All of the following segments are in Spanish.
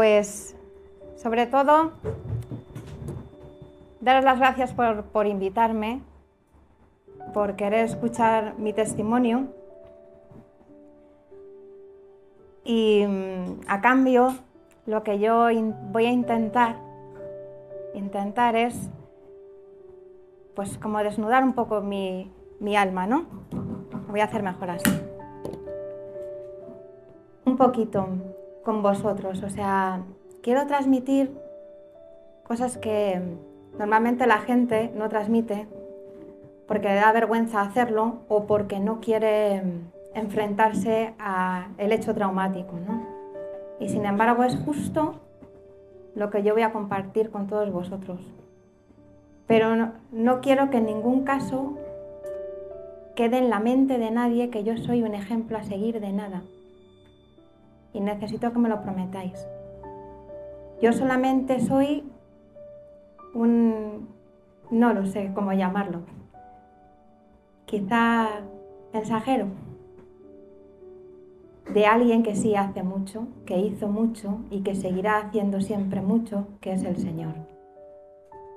Pues, sobre todo, daros las gracias por, por invitarme, por querer escuchar mi testimonio y mm, a cambio lo que yo voy a intentar intentar es pues como desnudar un poco mi, mi alma, ¿no? voy a hacer mejor así. Un poquito con vosotros, o sea, quiero transmitir cosas que normalmente la gente no transmite porque le da vergüenza hacerlo o porque no quiere enfrentarse al hecho traumático. ¿no? Y sin embargo es justo lo que yo voy a compartir con todos vosotros. Pero no, no quiero que en ningún caso quede en la mente de nadie que yo soy un ejemplo a seguir de nada. Y necesito que me lo prometáis. Yo solamente soy un... no lo sé cómo llamarlo. Quizá mensajero de alguien que sí hace mucho, que hizo mucho y que seguirá haciendo siempre mucho, que es el Señor.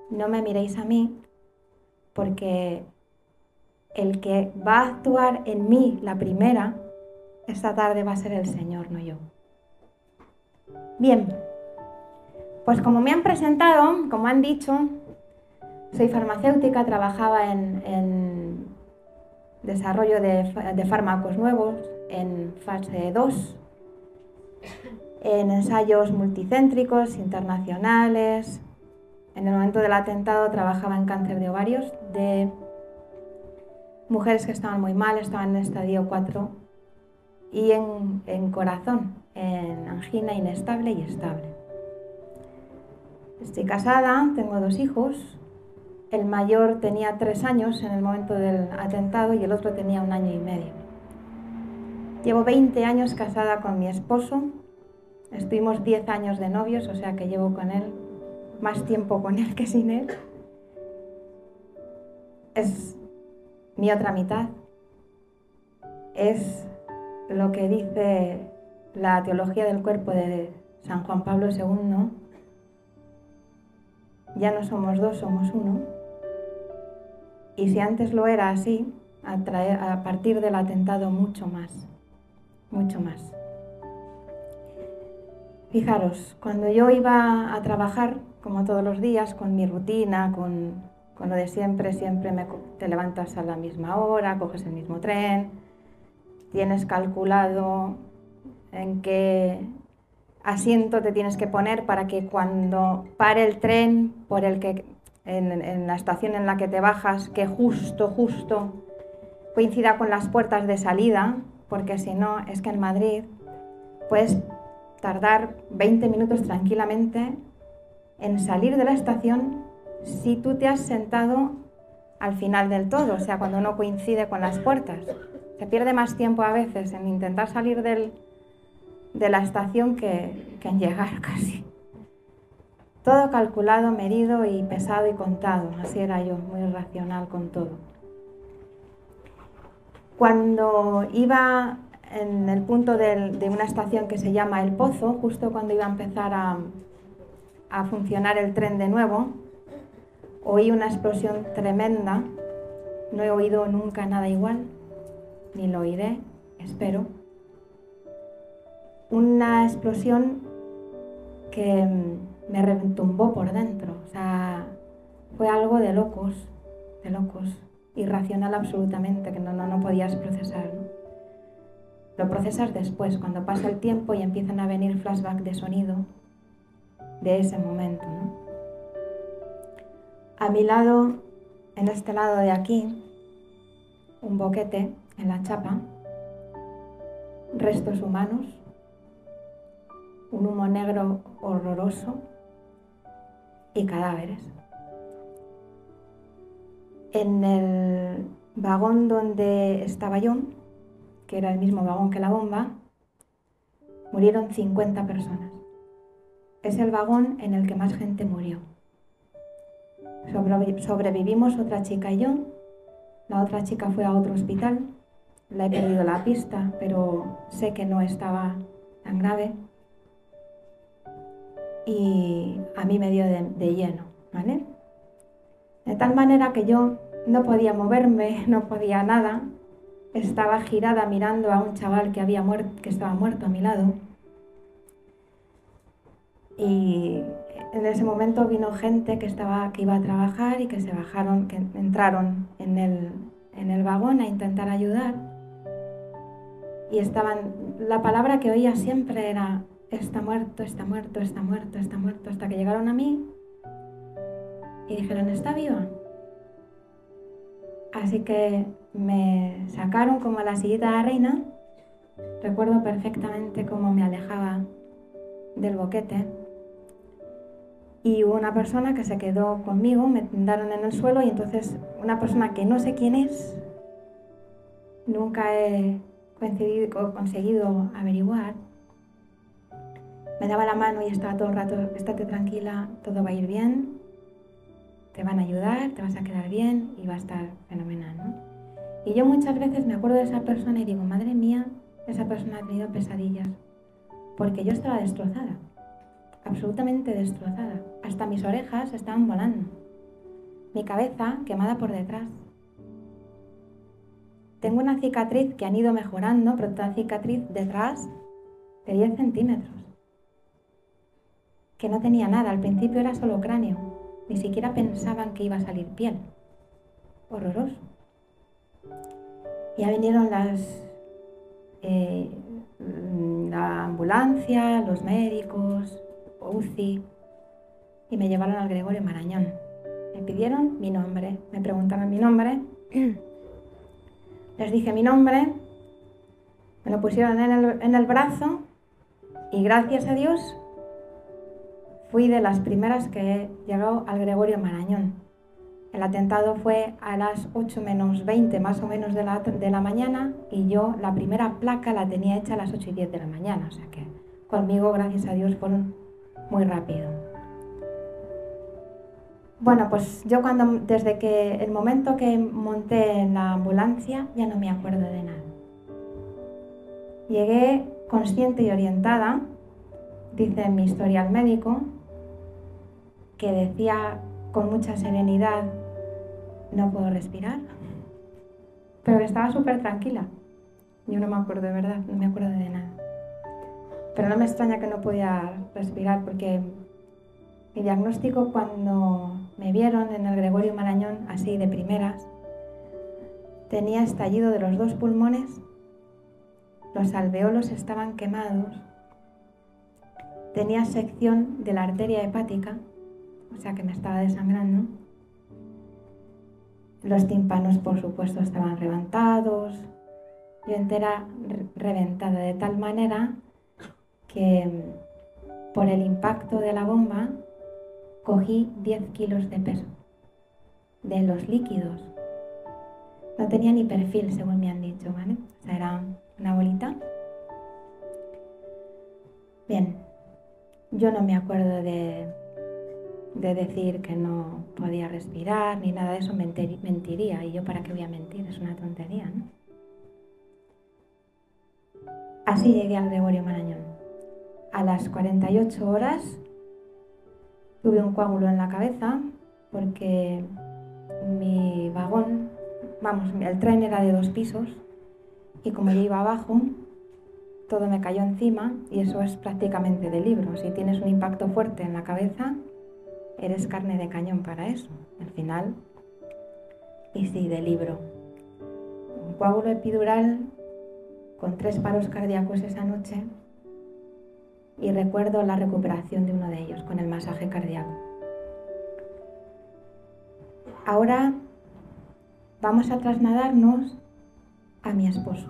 No me miréis a mí porque el que va a actuar en mí la primera, esta tarde va a ser el Señor, no yo. Bien, pues como me han presentado, como han dicho, soy farmacéutica, trabajaba en, desarrollo de fármacos nuevos, en fase 2, en ensayos multicéntricos, internacionales. En el momento del atentado trabajaba en cáncer de ovarios de mujeres que estaban muy mal, estaban en estadio 4, y en, corazón, en angina inestable y estable. Estoy casada, tengo dos hijos. El mayor tenía tres años en el momento del atentado y el otro tenía un año y medio. Llevo 20 años casada con mi esposo. Estuvimos 10 años de novios, o sea que llevo con él más tiempo con él que sin él. Es mi otra mitad. Es lo que dice la teología del cuerpo de San Juan Pablo II. Ya no somos dos, somos uno. Y si antes lo era así, a, partir del atentado mucho más mucho más. Fijaros, cuando yo iba a trabajar, como todos los días, con mi rutina, con, lo de siempre, siempre me, te levantas a la misma hora, coges el mismo tren, tienes calculado en qué asiento te tienes que poner para que cuando pare el tren por el que en, la estación en la que te bajas, que justo, justo coincida con las puertas de salida, porque si no, es que en Madrid puedes tardar 20 minutos tranquilamente en salir de la estación si tú te has sentado al final del todo, o sea, cuando no coincide con las puertas. Se pierde más tiempo a veces en intentar salir de la estación que, en llegar casi. Todo calculado, medido y pesado y contado. Así era yo, muy racional con todo. Cuando iba en el punto de, una estación que se llama El Pozo, justo cuando iba a empezar a, a funcionar el tren de nuevo, oí una explosión tremenda. No he oído nunca nada igual, ni lo oiré, espero. Una explosión que me retumbó por dentro. O sea, fue algo de locos, de locos irracional absolutamente, que no, no, no podías procesar. Lo procesas después, cuando pasa el tiempo y empiezan a venir flashbacks de sonido de ese momento. A mi lado, en este lado de aquí, un boquete en la chapa, restos humanos, un humo negro horroroso y cadáveres en el vagón donde estaba yo, que era el mismo vagón que la bomba, murieron 50 personas. Es el vagón en el que más gente murió. sobrevivimos otra chica y yo. La otra chica fue a otro hospital. La he perdido la pista, pero sé que no estaba tan grave. y a mí me dio de, lleno, ¿vale? De tal manera que yo no podía moverme, no podía nada, estaba girada mirando a un chaval que, había muerto, que estaba muerto a mi lado. Y en ese momento vino gente que, estaba, que iba a trabajar y que se bajaron, que entraron en el, en el vagón a intentar ayudar. Y estaban, la palabra que oía siempre era, está muerto, está muerto, está muerto, está muerto, hasta que llegaron a mí y dijeron, está viva. Así que me sacaron como a la sillita de reina. Recuerdo perfectamente cómo me alejaba del boquete. Y hubo una persona que se quedó conmigo, me tiraron en el suelo y entonces una persona que no sé quién es, nunca he conseguido averiguar, me daba la mano y estaba todo el rato, estate tranquila, todo va a ir bien, te van a ayudar, te vas a quedar bien y va a estar fenomenal. ¿no? Y yo muchas veces me acuerdo de esa persona y digo, madre mía, esa persona ha tenido pesadillas, porque yo estaba destrozada, absolutamente destrozada. Hasta mis orejas estaban volando, mi cabeza quemada por detrás. Tengo una cicatriz que han ido mejorando, pero otra cicatriz detrás de 10 centímetros, que no tenía nada, al principio era solo cráneo, ni siquiera pensaban que iba a salir piel. Horroroso. Ya vinieron las, eh, la ambulancia, los médicos, UCI, y me llevaron al Gregorio Marañón. Me pidieron mi nombre, me preguntaron mi nombre les dije mi nombre, me lo pusieron en el, brazo y gracias a Dios fui de las primeras que llegó al Gregorio Marañón. El atentado fue a las 8 menos 20 más o menos de la, de la, mañana y yo la primera placa la tenía hecha a las 8 y 10 de la mañana, o sea que conmigo, gracias a Dios, fueron muy rápido. Bueno, pues yo cuando, desde que el momento que monté en la ambulancia, ya no me acuerdo de nada. Llegué consciente y orientada, dice mi historial médico, que decía con mucha serenidad, no puedo respirar, pero que estaba súper tranquila. Yo no me acuerdo de verdad, no me acuerdo de nada. Pero no me extraña que no podía respirar porque mi diagnóstico cuando me vieron en el Gregorio Marañón así de primeras, tenía estallido de los dos pulmones, los alveolos estaban quemados, tenía sección de la arteria hepática, o sea que me estaba desangrando, los tímpanos por supuesto estaban levantados, yo entera reventada de tal manera que por el impacto de la bomba cogí 10 kilos de peso de los líquidos. No tenía ni perfil, según me han dicho, ¿vale? O sea, era una bolita. Bien, yo no me acuerdo de, de decir que no podía respirar ni nada de eso, mentiría. ¿Y yo para qué voy a mentir? Es una tontería, ¿no? Así llegué al Gregorio Marañón. A las 48 horas Tuve un coágulo en la cabeza porque mi vagón, vamos, el tren era de dos pisos y como yo iba abajo, todo me cayó encima y eso es prácticamente de libro. Si tienes un impacto fuerte en la cabeza, eres carne de cañón para eso. Al final, y sí, de libro. Un coágulo epidural con tres paros cardíacos esa noche y recuerdo la recuperación de uno de ellos con el masaje cardíaco. Ahora vamos a trasladarnos a mi esposo,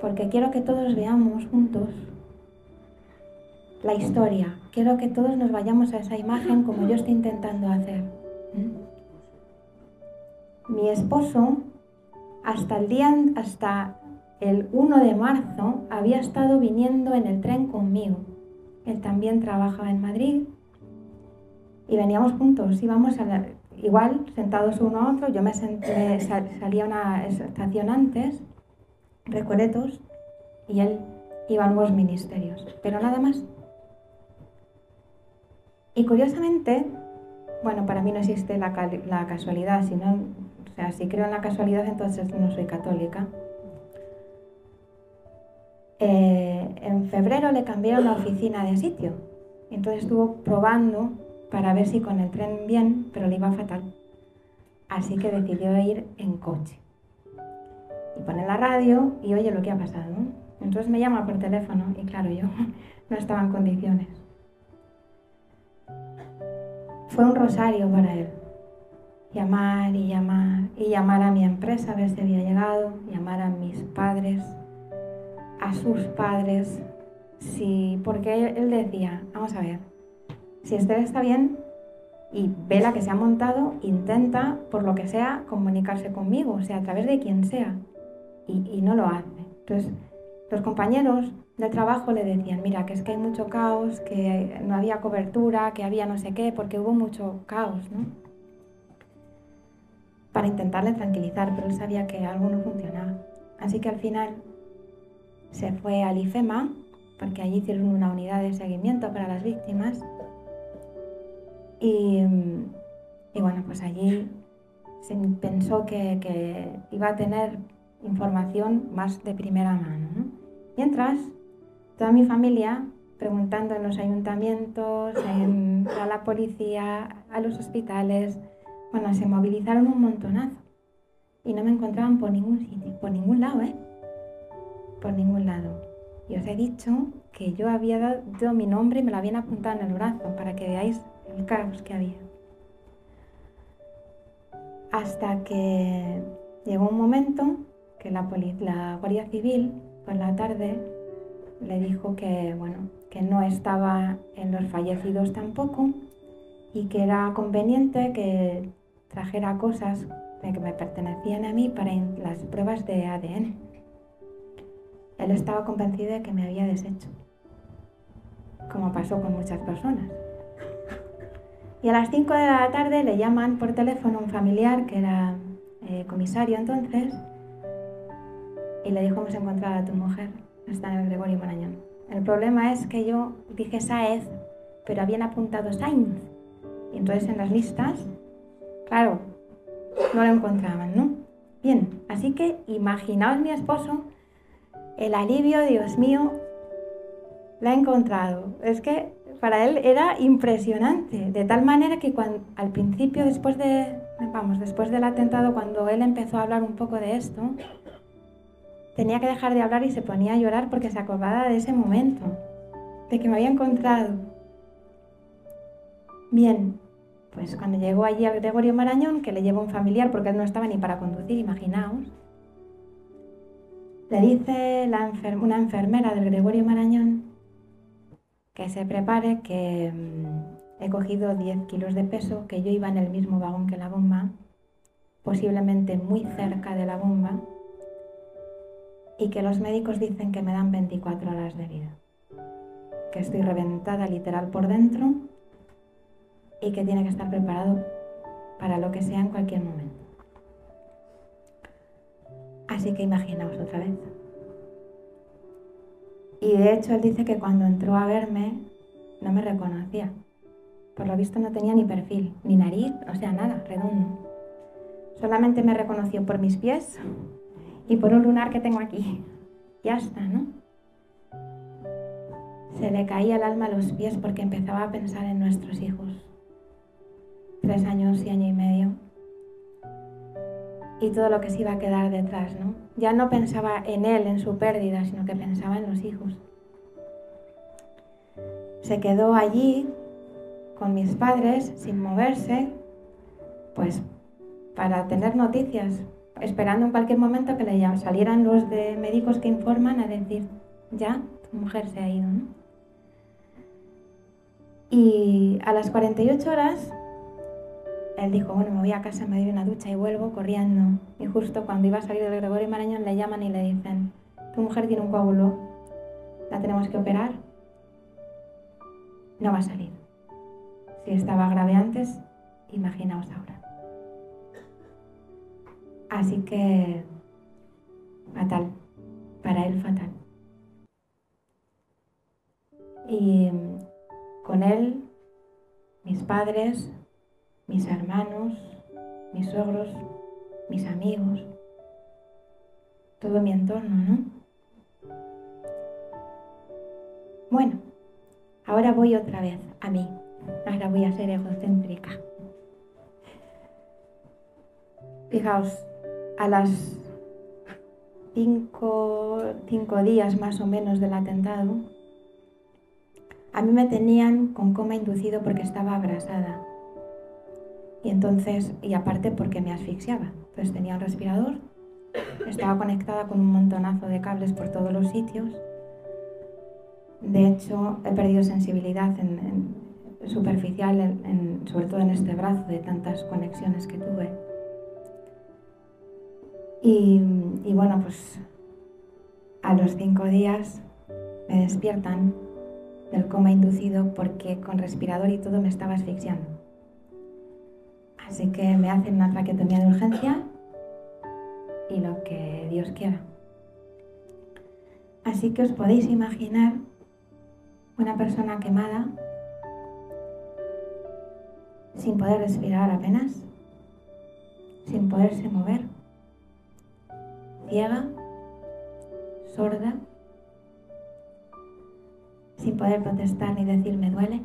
porque quiero que todos veamos juntos la historia. Quiero que todos nos vayamos a esa imagen como yo estoy intentando hacer. Mi esposo, hasta el día, hasta el 1 de marzo había estado viniendo en el tren conmigo. Él también trabajaba en Madrid y veníamos juntos, íbamos a igual sentados uno a otro, yo me, senté, salía una estación antes, Recoletos, y él iba a nuevos ministerios, pero nada más. Y curiosamente, bueno, para mí no existe la, la casualidad, sino, o sea, si creo en la casualidad, entonces no soy católica. Eh, en febrero le cambiaron la oficina de sitio. Entonces estuvo probando para ver si con el tren bien, pero le iba fatal. Así que decidió ir en coche. Y pone la radio y oye lo que ha pasado. Entonces me llama por teléfono y claro, yo no estaba en condiciones. Fue un rosario para él. Llamar y llamar y llamar a mi empresa a ver si había llegado, llamar a mis padres, a sus padres, sí, porque él decía, vamos a ver, si Esther está bien y ve la que se ha montado, intenta, por lo que sea, comunicarse conmigo, o sea, a través de quien sea, y, y no lo hace. Entonces, los compañeros de trabajo le decían, mira, que es que hay mucho caos, que no había cobertura, que había no sé qué, porque hubo mucho caos, ¿no? Para intentarle tranquilizar, pero él sabía que algo no funcionaba. Así que al final se fue al IFEMA, porque allí hicieron una unidad de seguimiento para las víctimas. Y, bueno, pues allí se pensó que, iba a tener información más de primera mano. Mientras, toda mi familia, preguntando en los ayuntamientos, en, a la policía, a los hospitales, bueno, se movilizaron un montonazo y no me encontraban por ningún sitio, por ningún lado, ¿eh? Por ningún lado. Y os he dicho que yo había dado mi nombre y me lo habían apuntado en el brazo para que veáis el caos que había. Hasta que llegó un momento que la, Guardia Civil por la tarde le dijo que, bueno, que no estaba en los fallecidos tampoco y que era conveniente que trajera cosas que me pertenecían a mí para las pruebas de ADN. Él estaba convencido de que me había deshecho, como pasó con muchas personas. Y a las 5 de la tarde le llaman por teléfono un familiar que era eh, comisario entonces y le dijo hemos encontrado a tu mujer, está en el Gregorio Marañón. El problema es que yo dije Saez, pero habían apuntado Sainz. Y entonces en las listas, claro, no lo encontraban, ¿no? Bien, así que imaginaos mi esposo el alivio, Dios mío, la he encontrado. Es que para él era impresionante, de tal manera que al principio, después de, vamos, después del atentado, cuando él empezó a hablar un poco de esto, tenía que dejar de hablar y se ponía a llorar porque se acordaba de ese momento, de que me había encontrado. Bien, pues cuando llegó allí a Gregorio Marañón, que le llevó un familiar porque él no estaba ni para conducir, imaginaos, le dice una enfermera del Gregorio Marañón que se prepare, que mm, he cogido 10 kilos de peso, que yo iba en el mismo vagón que la bomba, posiblemente muy cerca de la bomba, y que los médicos dicen que me dan 24 horas de vida, que estoy reventada literal por dentro y que tiene que estar preparado para lo que sea en cualquier momento. Así que imaginaos otra vez. Y de hecho él dice que cuando entró a verme no me reconocía. Por lo visto no tenía ni perfil, ni nariz, o sea, nada, redondo. Solamente me reconoció por mis pies y por un lunar que tengo aquí. Ya está, ¿no? Se le caía el alma a los pies porque empezaba a pensar en nuestros hijos. Tres años y año y medio y todo lo que se iba a quedar detrás, ¿no? Ya no pensaba en él, en su pérdida, sino que pensaba en los hijos. Se quedó allí con mis padres sin moverse, pues para tener noticias, esperando en cualquier momento que le salieran los de médicos que informan a decir, ya, tu mujer se ha ido, ¿no? Y a las 48 horas él dijo, bueno, me voy a casa, me doy una ducha y vuelvo corriendo. Y justo cuando iba a salir del Gregorio Marañón le llaman y le dicen, tu mujer tiene un coágulo, la tenemos que operar, no va a salir. Si estaba grave antes, imaginaos ahora. Así que, fatal, para él fatal. Y con él mis padres, mis hermanos, mis suegros, mis amigos, todo mi entorno, ¿no? Bueno, ahora voy otra vez a mí. Ahora voy a ser egocéntrica. Fijaos, a las cinco, cinco días más o menos del atentado, a mí me tenían con coma inducido porque estaba abrasada. Y entonces, y aparte porque me asfixiaba. Entonces tenía un respirador, estaba conectada con un montonazo de cables por todos los sitios. De hecho, he perdido sensibilidad en, superficial, sobre todo en este brazo, de tantas conexiones que tuve. Y bueno, pues a los cinco días me despiertan del coma inducido porque con respirador y todo me estaba asfixiando. Así que me hacen una traqueotomía de urgencia y lo que Dios quiera. Así que os podéis imaginar una persona quemada, sin poder respirar apenas, sin poderse mover, ciega, sorda, sin poder protestar ni decir me duele.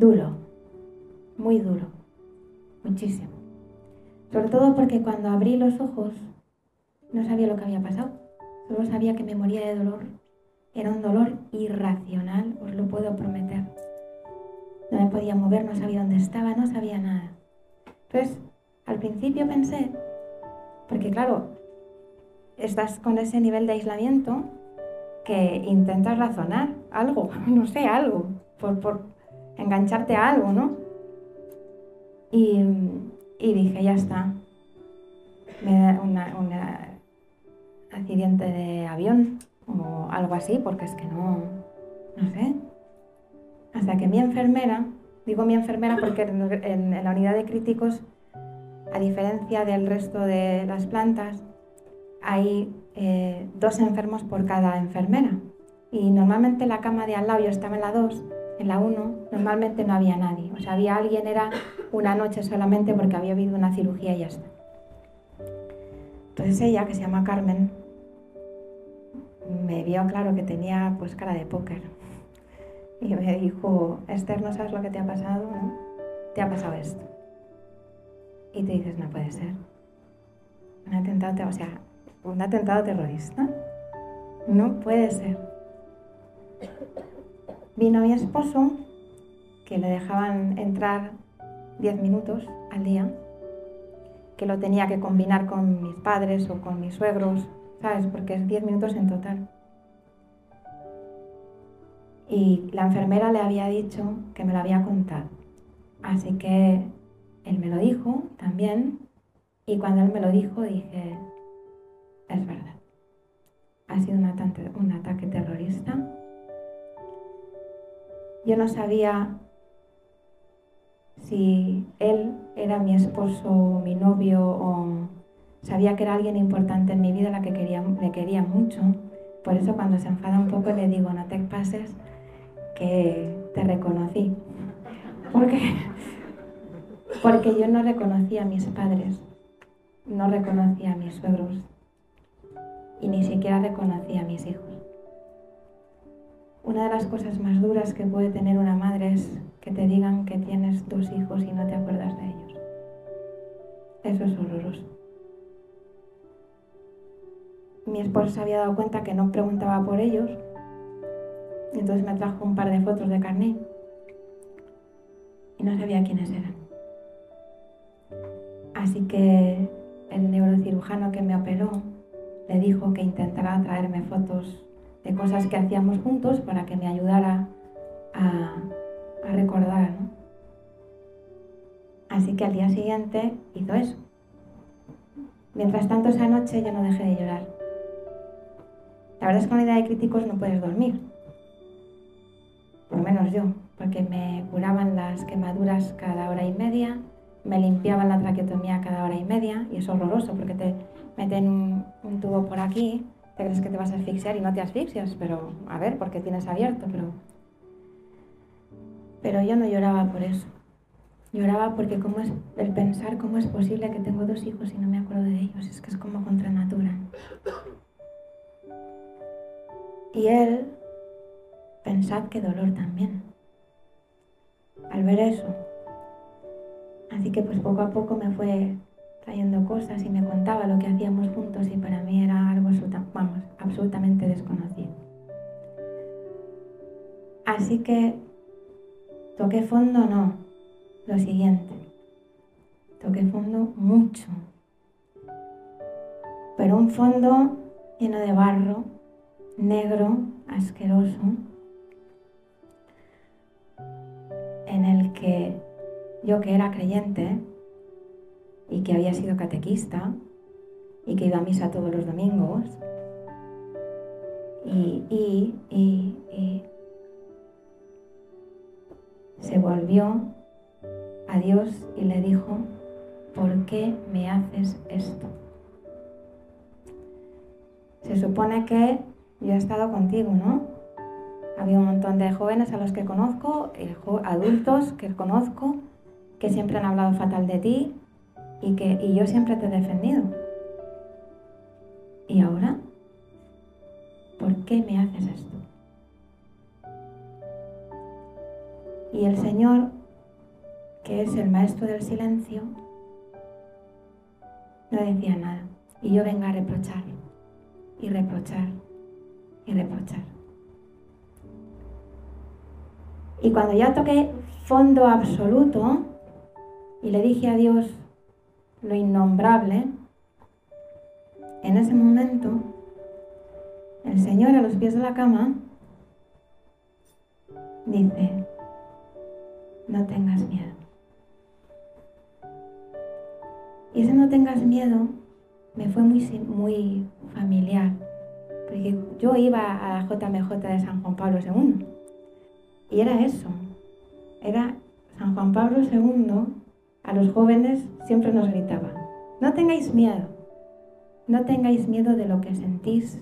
Duro, muy duro, muchísimo. Sobre todo porque cuando abrí los ojos no sabía lo que había pasado, solo sabía que me moría de dolor. Era un dolor irracional, os lo puedo prometer. No me podía mover, no sabía dónde estaba, no sabía nada. Entonces, al principio pensé, porque claro, estás con ese nivel de aislamiento que intentas razonar algo, no sé, algo, por, engancharte a algo, ¿no? Y, dije, ya está. Me da un accidente de avión o algo así, porque es que no, no sé. Hasta que mi enfermera, digo mi enfermera porque en la unidad de críticos, a diferencia del resto de las plantas, hay eh, dos enfermos por cada enfermera. Y normalmente la cama de al lado, yo estaba en la 2, en la 1, normalmente no había nadie. O sea, había alguien, era una noche solamente porque había habido una cirugía y ya está. Entonces ella, que se llama Carmen, me vio claro que tenía pues cara de póker. Y me dijo, Esther, ¿no sabes lo que te ha pasado? Te ha pasado esto. Y te dices, no puede ser. Un atentado, o sea, un atentado terrorista. No puede ser. Vino mi esposo, que le dejaban entrar 10 minutos al día, que lo tenía que combinar con mis padres o con mis suegros, ¿sabes? Porque es 10 minutos en total. Y la enfermera le había dicho que me lo había contado. Así que él me lo dijo también. Y cuando él me lo dijo dije, es verdad. Ha sido un un ataque terrorista. Yo no sabía si él era mi esposo, mi novio o sabía que era alguien importante en mi vida, la que quería, le quería mucho. Por eso cuando se enfada un poco le digo, no te pases, que te reconocí. Porque, porque yo no reconocía a mis padres, no reconocía a mis suegros, y ni siquiera reconocía a mis hijos. Una de las cosas más duras que puede tener una madre es que te digan que tienes dos hijos y no te acuerdas de ellos. Eso es horroroso. Mi esposo se había dado cuenta que no preguntaba por ellos, y entonces me trajo un par de fotos de carnet y no sabía quiénes eran. Así que el neurocirujano que me operó le dijo que intentara traerme fotos de cosas que hacíamos juntos para que me ayudara a, recordar. Así que al día siguiente hizo eso. Mientras tanto esa noche yo no dejé de llorar. La verdad es que con la idea de críticos no puedes dormir. Por menos yo, porque me curaban las quemaduras cada hora y media, me limpiaban la traqueotomía cada hora y media, y es horroroso porque te meten un, tubo por aquí, te crees que te vas a asfixiar y no te asfixias, pero a ver, porque tienes abierto, pero Pero yo no lloraba por eso. Lloraba porque cómo es el pensar cómo es posible que tengo dos hijos y no me acuerdo de ellos. Es que es como contra natura. Y él, pensad qué dolor también. Al ver eso. Así que pues poco a poco me fue trayendo cosas y me contaba lo que hacíamos juntos y para mí era algo vamos, absolutamente desconocido. Así que toqué fondo, no, lo siguiente, toqué fondo mucho, pero un fondo lleno de barro, negro, asqueroso, en el que yo que era creyente y que había sido catequista y que iba a misa todos los domingos y, y, y, y se volvió a Dios y le dijo, ¿por qué me haces esto? Se supone que yo he estado contigo, ¿no? Había un montón de jóvenes a los que conozco, eh, adultos que conozco, que siempre han hablado fatal de ti y que y yo siempre te he defendido. ¿Y ahora? ¿Por qué me haces esto? Y el Señor, que es el maestro del silencio, no decía nada. Y yo venga a reprochar, y reprochar, y reprochar. Y cuando ya toqué fondo absoluto y le dije a Dios lo innombrable, en ese momento el Señor a los pies de la cama dice, no tengas miedo. Y ese no tengas miedo me fue muy, muy familiar, porque yo iba a la JMJ de San Juan Pablo II y era eso, era San Juan Pablo II a los jóvenes siempre nos gritaba, no tengáis miedo, no tengáis miedo de lo que sentís,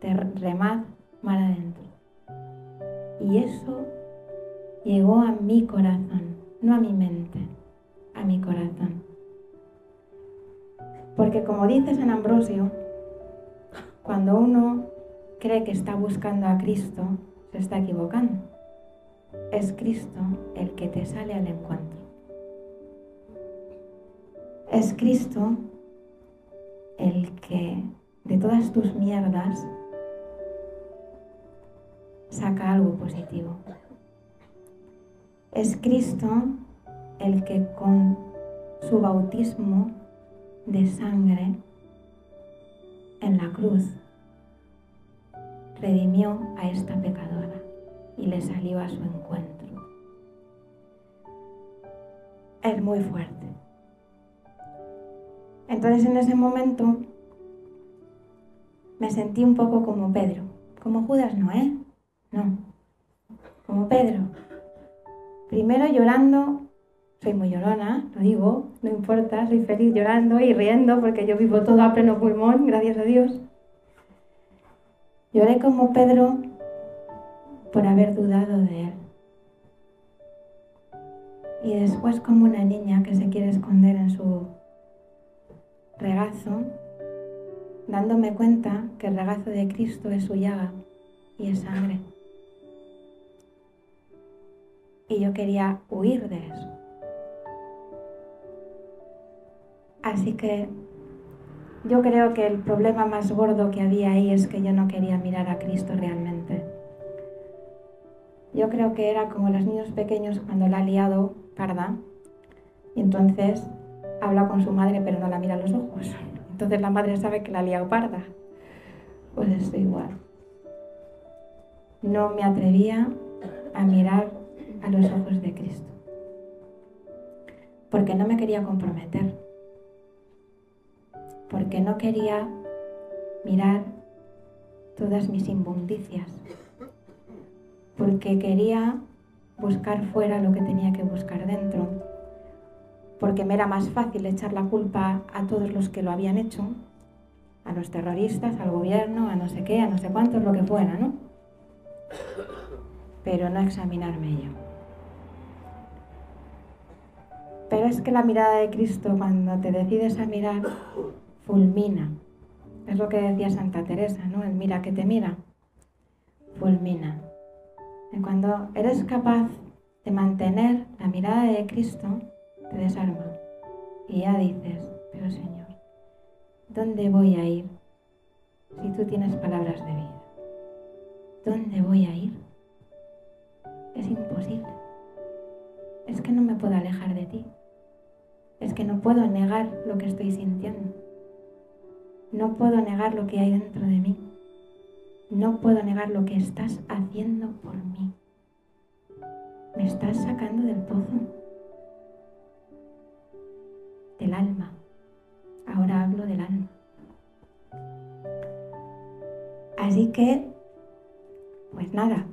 de remad mal adentro. Y eso llegó a mi corazón, no a mi mente, a mi corazón. Porque como dice San Ambrosio, cuando uno cree que está buscando a Cristo, se está equivocando. Es Cristo el que te sale al encuentro. Es Cristo el que de todas tus mierdas saca algo positivo. Es Cristo el que con su bautismo de sangre en la cruz redimió a esta pecadora y le salió a su encuentro. Es muy fuerte. Entonces en ese momento me sentí un poco como Pedro, como Judas no, ¿eh? No, como Pedro, Primero llorando, soy muy llorona, lo digo, no importa, soy feliz llorando y riendo porque yo vivo todo a pleno pulmón, gracias a Dios. Lloré como Pedro por haber dudado de él. Y después como una niña que se quiere esconder en su regazo, dándome cuenta que el regazo de Cristo es su llaga y es sangre y yo quería huir de eso. Así que yo creo que el problema más gordo que había ahí es que yo no quería mirar a Cristo realmente. Yo creo que era como los niños pequeños cuando la ha liado parda y entonces habla con su madre pero no la mira a los ojos. Entonces la madre sabe que la ha parda. Pues estoy igual. No me atrevía a mirar a los ojos de Cristo. Porque no me quería comprometer. Porque no quería mirar todas mis inmundicias. Porque quería buscar fuera lo que tenía que buscar dentro. Porque me era más fácil echar la culpa a todos los que lo habían hecho, a los terroristas, al gobierno, a no sé qué, a no sé cuántos, lo que fuera, ¿no? Pero no examinarme yo. Pero es que la mirada de Cristo, cuando te decides a mirar, fulmina. Es lo que decía Santa Teresa, ¿no? El mira que te mira, fulmina. Cuando eres capaz de mantener la mirada de Cristo, te desarma. Y ya dices, pero Señor, ¿dónde voy a ir si tú tienes palabras de vida? ¿Dónde voy a ir? Es imposible. Es que no me puedo alejar de ti. Es que no puedo negar lo que estoy sintiendo. No puedo negar lo que hay dentro de mí. No puedo negar lo que estás haciendo por mí. Me estás sacando del pozo, del alma. Ahora hablo del alma. Así que, pues nada,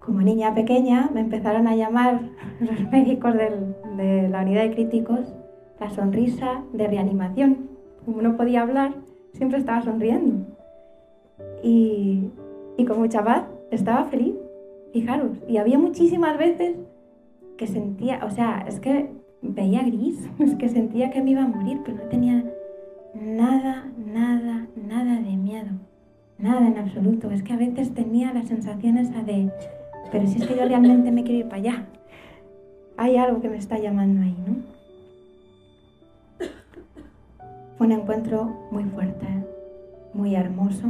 como niña pequeña me empezaron a llamar los médicos de la unidad de críticos la sonrisa de reanimación. Como no podía hablar, siempre estaba sonriendo. Y, y con mucha paz estaba feliz, fijaros. Y había muchísimas veces que sentía, o sea, es que veía gris, es que sentía que me iba a morir, pero no tenía nada, nada, nada de miedo. Nada en absoluto. Es que a veces tenía la sensación esa de pero si es que yo realmente me quiero ir para allá, hay algo que me está llamando ahí, ¿no? Fue un encuentro muy fuerte, muy hermoso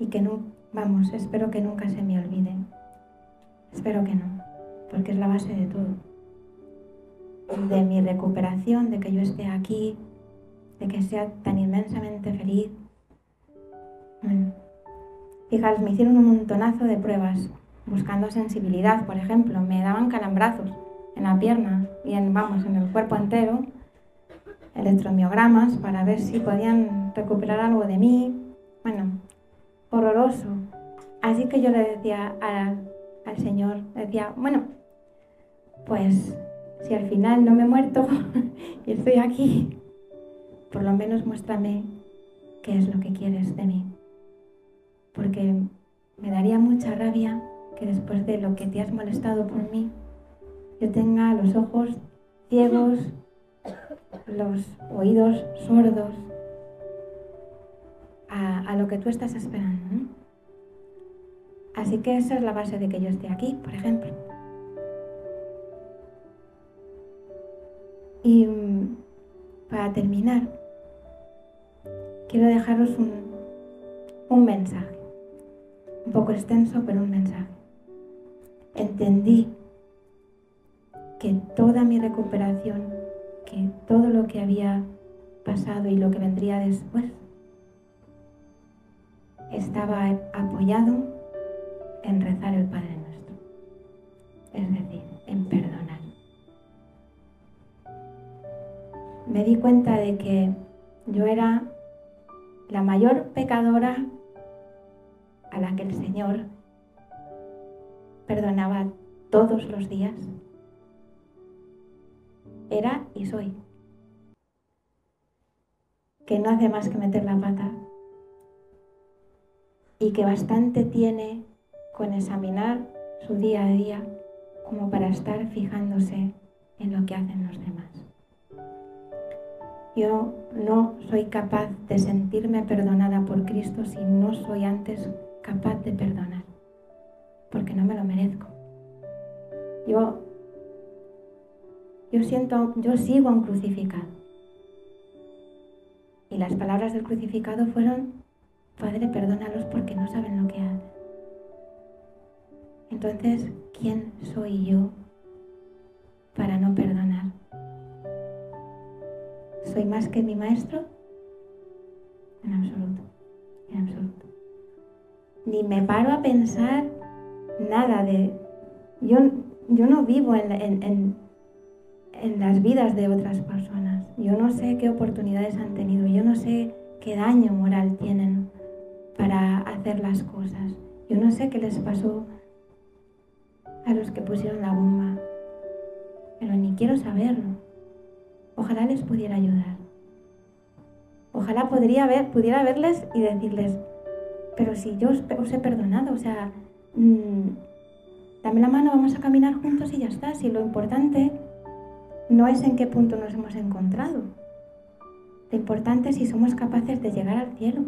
y que no, vamos, espero que nunca se me olvide. Espero que no, porque es la base de todo. De mi recuperación, de que yo esté aquí, de que sea tan inmensamente feliz. Bueno, fijaros, me hicieron un montonazo de pruebas buscando sensibilidad, por ejemplo. Me daban calambrazos en la pierna y en, vamos, en el cuerpo entero, electromiogramas para ver si podían recuperar algo de mí. Bueno, horroroso. Así que yo le decía al Señor, decía, bueno, pues si al final no me he muerto y estoy aquí, por lo menos muéstrame qué es lo que quieres de mí. Porque me daría mucha rabia que después de lo que te has molestado por mí, yo tenga los ojos ciegos, los oídos sordos a, lo que tú estás esperando. Así que esa es la base de que yo esté aquí, por ejemplo. Y mm, para terminar, quiero dejaros un, un mensaje, un poco extenso, pero un mensaje. Entendí que toda mi recuperación, que todo lo que había pasado y lo que vendría después, estaba apoyado en rezar el Padre Nuestro, es decir, en perdonar. Me di cuenta de que yo era la mayor pecadora a la que el Señor perdonaba todos los días. Era y soy. Que no hace más que meter la pata y que bastante tiene con examinar su día a día como para estar fijándose en lo que hacen los demás. Yo no soy capaz de sentirme perdonada por Cristo si no soy antes capaz de perdonar porque no me lo merezco. Yo, yo siento, yo sigo a un crucificado. Y las palabras del crucificado fueron, Padre, perdónalos porque no saben lo que hacen. Entonces, ¿quién soy yo para no perdonar? ¿Soy más que mi maestro? En absoluto, en absoluto. Ni me paro a pensar nada de... Yo, yo no vivo en, en, en, las vidas de otras personas. Yo no sé qué oportunidades han tenido. Yo no sé qué daño moral tienen para hacer las cosas. Yo no sé qué les pasó a los que pusieron la bomba. Pero ni quiero saberlo. Ojalá les pudiera ayudar. Ojalá podría ver, pudiera verles y decirles, pero si yo os he perdonado, o sea, Mm, dame la mano, vamos a caminar juntos y ya está. Si lo importante no es en qué punto nos hemos encontrado. Lo importante es si somos capaces de llegar al cielo.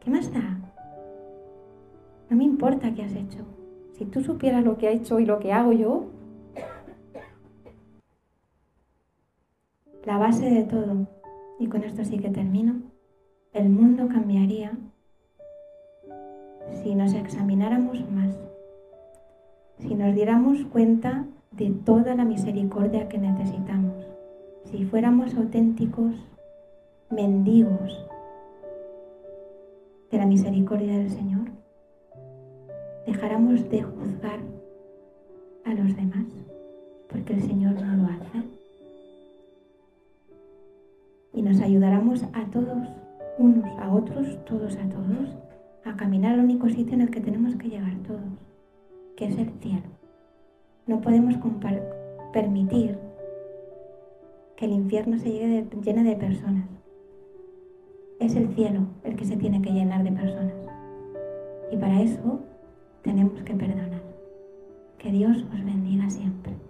¿Qué más da? No me importa qué has hecho. Si tú supieras lo que ha hecho y lo que hago yo, la base de todo, y con esto sí que termino, el mundo cambiaría si nos examináramos más, si nos diéramos cuenta de toda la misericordia que necesitamos, si fuéramos auténticos mendigos de la misericordia del Señor, dejáramos de juzgar a los demás, porque el Señor no lo hace y nos ayudáramos a todos, unos a otros, todos a todos, a caminar al único sitio en el que tenemos que llegar todos, que es el cielo. No podemos permitir que el infierno se llene de personas. Es el cielo el que se tiene que llenar de personas. Y para eso tenemos que perdonar. Que Dios os bendiga siempre.